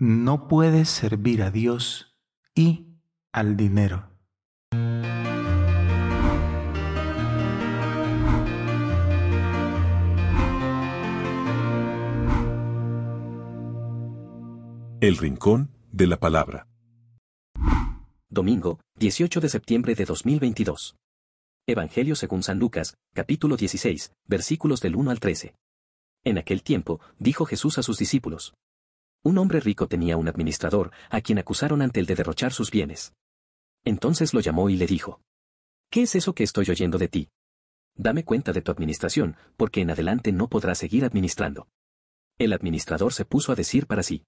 no puedes servir a Dios y al dinero. El Rincón de la Palabra. Domingo, 18 de septiembre de 2022. Evangelio según San Lucas, capítulo 16, versículos del 1 al 13. En aquel tiempo, dijo Jesús a sus discípulos. Un hombre rico tenía un administrador, a quien acusaron ante el de derrochar sus bienes. Entonces lo llamó y le dijo. ¿Qué es eso que estoy oyendo de ti? Dame cuenta de tu administración, porque en adelante no podrás seguir administrando. El administrador se puso a decir para sí.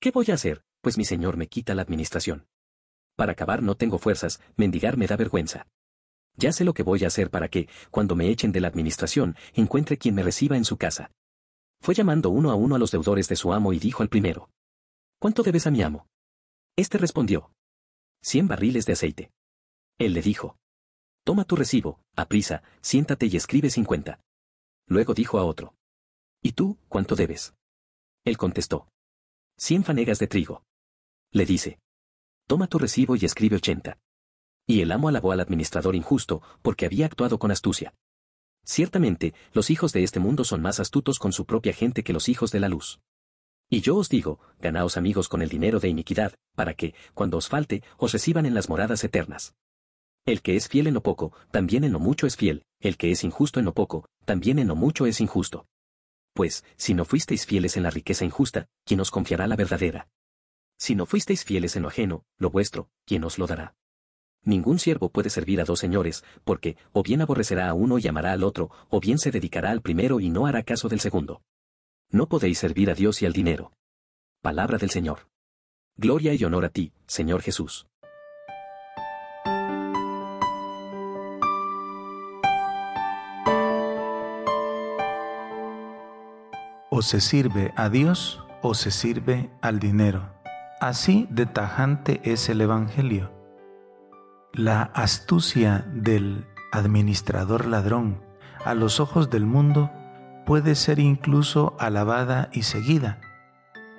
¿Qué voy a hacer? Pues mi señor me quita la administración. Para acabar no tengo fuerzas, mendigar me da vergüenza. Ya sé lo que voy a hacer para que, cuando me echen de la administración, encuentre quien me reciba en su casa. Fue llamando uno a uno a los deudores de su amo y dijo al primero. ¿Cuánto debes a mi amo? Este respondió. Cien barriles de aceite. Él le dijo. Toma tu recibo, aprisa, siéntate y escribe cincuenta. Luego dijo a otro. ¿Y tú, cuánto debes? Él contestó. Cien fanegas de trigo. Le dice. Toma tu recibo y escribe ochenta. Y el amo alabó al administrador injusto, porque había actuado con astucia. Ciertamente, los hijos de este mundo son más astutos con su propia gente que los hijos de la luz. Y yo os digo, ganaos amigos con el dinero de iniquidad, para que, cuando os falte, os reciban en las moradas eternas. El que es fiel en lo poco, también en lo mucho es fiel, el que es injusto en lo poco, también en lo mucho es injusto. Pues, si no fuisteis fieles en la riqueza injusta, ¿quién os confiará la verdadera? Si no fuisteis fieles en lo ajeno, lo vuestro, ¿quién os lo dará? Ningún siervo puede servir a dos señores, porque, o bien aborrecerá a uno y amará al otro, o bien se dedicará al primero y no hará caso del segundo. No podéis servir a Dios y al dinero. Palabra del Señor. Gloria y honor a ti, Señor Jesús. O se sirve a Dios o se sirve al dinero. Así de tajante es el Evangelio. La astucia del administrador ladrón a los ojos del mundo puede ser incluso alabada y seguida,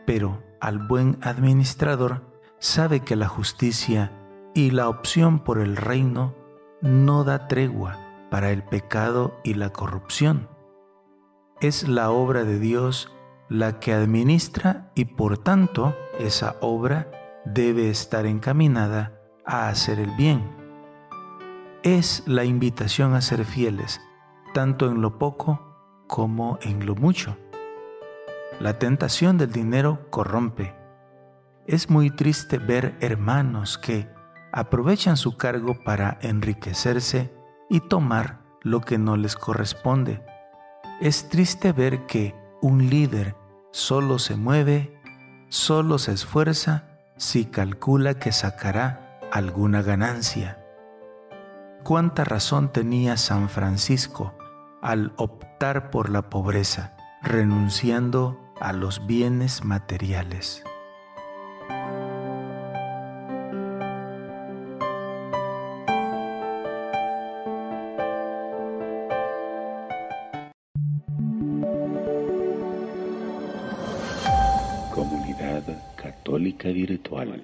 pero al buen administrador sabe que la justicia y la opción por el reino no da tregua para el pecado y la corrupción. Es la obra de Dios la que administra y por tanto esa obra debe estar encaminada a hacer el bien. Es la invitación a ser fieles, tanto en lo poco como en lo mucho. La tentación del dinero corrompe. Es muy triste ver hermanos que aprovechan su cargo para enriquecerse y tomar lo que no les corresponde es triste ver que un líder solo se mueve, solo se esfuerza si calcula que sacará alguna ganancia. Cuánta razón tenía San Francisco al optar por la pobreza, renunciando a los bienes materiales. Comunidad Católica Virtual.